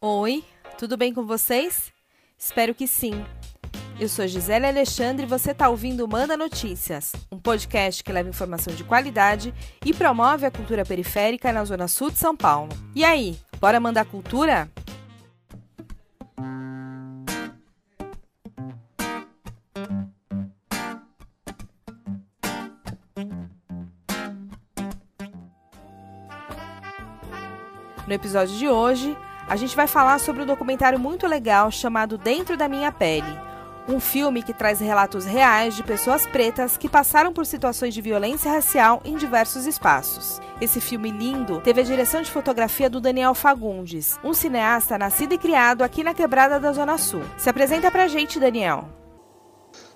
Oi, tudo bem com vocês? Espero que sim. Eu sou Gisele Alexandre e você está ouvindo Manda Notícias, um podcast que leva informação de qualidade e promove a cultura periférica na Zona Sul de São Paulo. E aí, bora mandar cultura? No episódio de hoje, a gente vai falar sobre um documentário muito legal chamado Dentro da Minha Pele. Um filme que traz relatos reais de pessoas pretas que passaram por situações de violência racial em diversos espaços. Esse filme lindo teve a direção de fotografia do Daniel Fagundes, um cineasta nascido e criado aqui na quebrada da Zona Sul. Se apresenta pra gente, Daniel.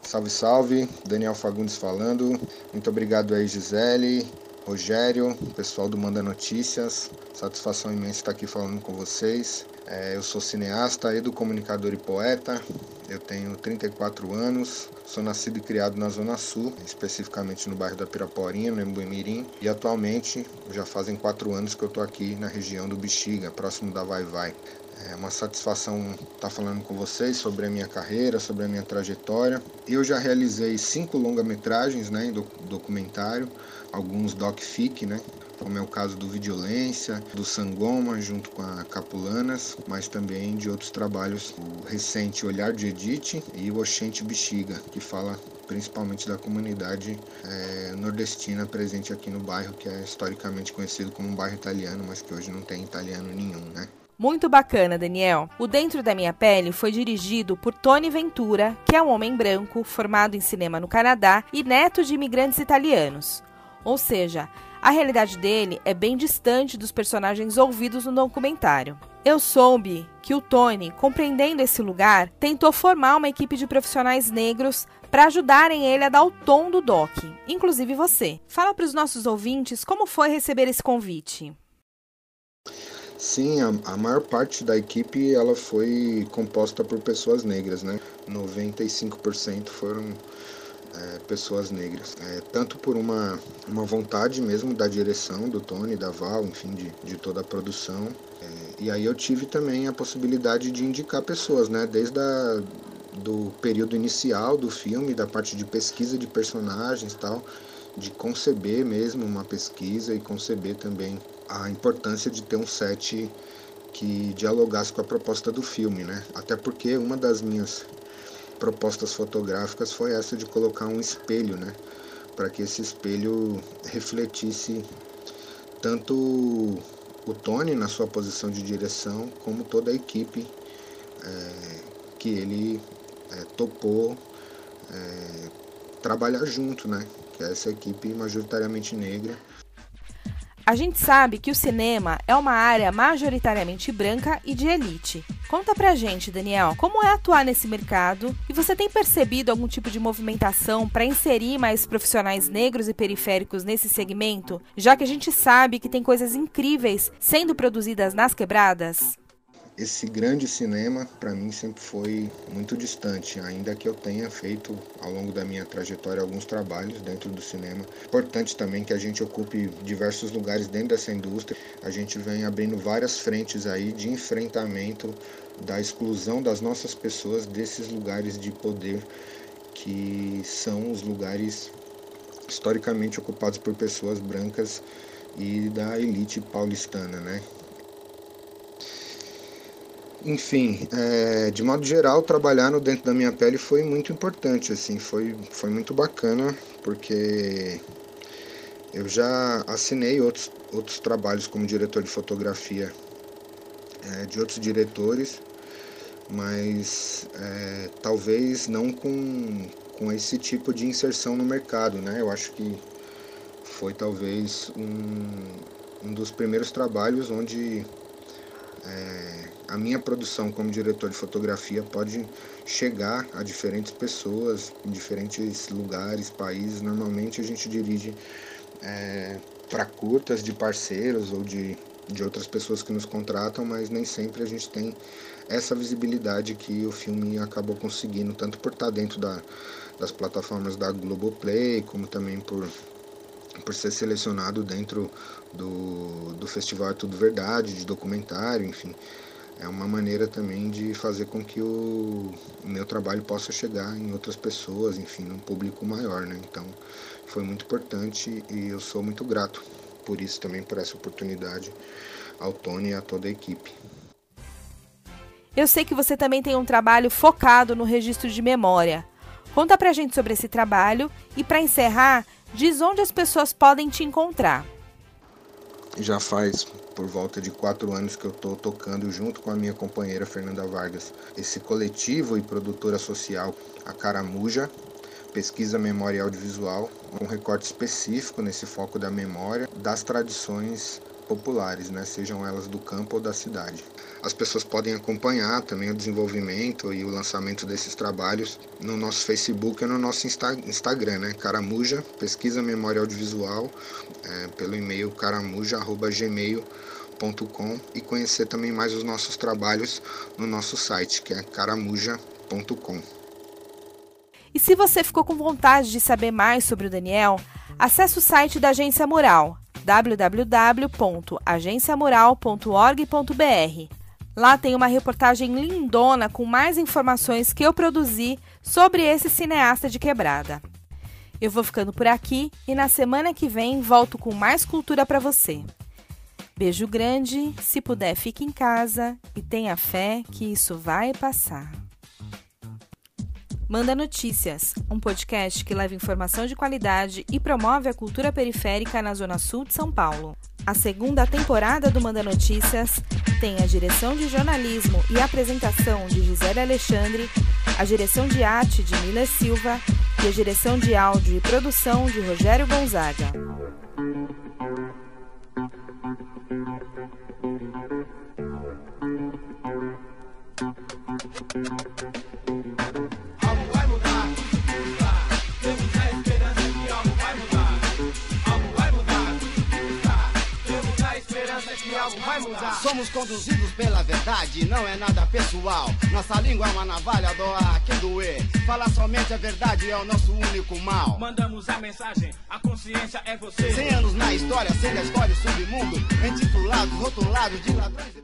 Salve, salve, Daniel Fagundes falando. Muito obrigado aí, Gisele, Rogério, pessoal do Manda Notícias. Satisfação imensa estar aqui falando com vocês. É, eu sou cineasta, educomunicador e poeta. Eu tenho 34 anos, sou nascido e criado na Zona Sul, especificamente no bairro da Piraporinha, no Embuimirim. E atualmente já fazem quatro anos que eu estou aqui na região do Bexiga, próximo da Vai Vai. É uma satisfação estar falando com vocês sobre a minha carreira, sobre a minha trajetória. Eu já realizei cinco longa-metragens né, em documentário, alguns doc-fic, né, como é o caso do Violência, do Sangoma, junto com a Capulanas, mas também de outros trabalhos, o recente Olhar de Edith e o Oxente Bexiga, que fala principalmente da comunidade é, nordestina presente aqui no bairro, que é historicamente conhecido como um bairro italiano, mas que hoje não tem italiano nenhum, né? Muito bacana, Daniel. O Dentro da Minha Pele foi dirigido por Tony Ventura, que é um homem branco formado em cinema no Canadá e neto de imigrantes italianos. Ou seja, a realidade dele é bem distante dos personagens ouvidos no documentário. Eu soube que o Tony, compreendendo esse lugar, tentou formar uma equipe de profissionais negros para ajudarem ele a dar o tom do doc, inclusive você. Fala para os nossos ouvintes como foi receber esse convite. Sim, a, a, maior parte da equipe ela foi composta por pessoas negras, né? 95% foram é, pessoas negras. É, tanto por uma, uma vontade mesmo da direção, do Tony, da Val, enfim, de, de toda a produção. É, e aí eu tive também a possibilidade de indicar pessoas, né? Desde a, do período inicial do filme, da parte de pesquisa de personagens tal, de conceber mesmo uma pesquisa e conceber também a importância de ter um set que dialogasse com a proposta do filme, né? Até porque uma das minhas propostas fotográficas foi essa de colocar um espelho, né? Para que esse espelho refletisse tanto o Tony na sua posição de direção, como toda a equipe é, que ele é, topou é, trabalhar junto, né? Que é essa equipe majoritariamente negra a gente sabe que o cinema é uma área majoritariamente branca e de elite. Conta pra gente, Daniel, como é atuar nesse mercado e você tem percebido algum tipo de movimentação para inserir mais profissionais negros e periféricos nesse segmento, já que a gente sabe que tem coisas incríveis sendo produzidas nas quebradas? Esse grande cinema para mim sempre foi muito distante, ainda que eu tenha feito ao longo da minha trajetória alguns trabalhos dentro do cinema. Importante também que a gente ocupe diversos lugares dentro dessa indústria. A gente vem abrindo várias frentes aí de enfrentamento da exclusão das nossas pessoas desses lugares de poder que são os lugares historicamente ocupados por pessoas brancas e da elite paulistana, né? Enfim, é, de modo geral, trabalhar no dentro da minha pele foi muito importante, assim, foi, foi muito bacana, porque eu já assinei outros, outros trabalhos como diretor de fotografia é, de outros diretores, mas é, talvez não com, com esse tipo de inserção no mercado, né? Eu acho que foi talvez um, um dos primeiros trabalhos onde é, a minha produção como diretor de fotografia pode chegar a diferentes pessoas, em diferentes lugares, países. Normalmente a gente dirige é, para curtas de parceiros ou de, de outras pessoas que nos contratam, mas nem sempre a gente tem essa visibilidade que o filme acabou conseguindo, tanto por estar dentro da, das plataformas da Globoplay, como também por por ser selecionado dentro do, do Festival É Tudo Verdade, de documentário, enfim. é uma maneira também de fazer com que o, o meu trabalho possa chegar em outras pessoas, enfim, num público maior, né? Então, foi muito importante e eu sou muito grato por isso também, por essa oportunidade ao Tony e a toda a equipe. Eu sei que você também tem um trabalho focado no registro de memória. Conta pra gente sobre esse trabalho e para encerrar, diz onde as pessoas podem te encontrar. Já faz por volta de quatro anos que eu estou tocando junto com a minha companheira Fernanda Vargas esse coletivo e produtora social, a Caramuja, pesquisa memória audiovisual, um recorte específico nesse foco da memória das tradições populares, né, sejam elas do campo ou da cidade. As pessoas podem acompanhar também o desenvolvimento e o lançamento desses trabalhos no nosso Facebook e no nosso Insta Instagram, né, Caramuja, pesquisa memória audiovisual, é, pelo e-mail caramuja.gmail.com e conhecer também mais os nossos trabalhos no nosso site, que é caramuja.com. E se você ficou com vontade de saber mais sobre o Daniel, acesse o site da Agência Mural, www.agenciamural.org.br. Lá tem uma reportagem lindona com mais informações que eu produzi sobre esse cineasta de quebrada. Eu vou ficando por aqui e na semana que vem volto com mais cultura para você. Beijo grande, se puder fique em casa e tenha fé que isso vai passar. Manda Notícias, um podcast que leva informação de qualidade e promove a cultura periférica na Zona Sul de São Paulo. A segunda temporada do Manda Notícias tem a direção de jornalismo e apresentação de Gisele Alexandre, a direção de arte de Mila Silva e a direção de áudio e produção de Rogério Gonzaga. Somos conduzidos pela verdade, não é nada pessoal. Nossa língua é uma navalha, doa quem doer. Falar somente a verdade é o nosso único mal. Mandamos a mensagem, a consciência é você. Cem anos na história, sendo a história submundo. Intitulados, rotulados de ladrões e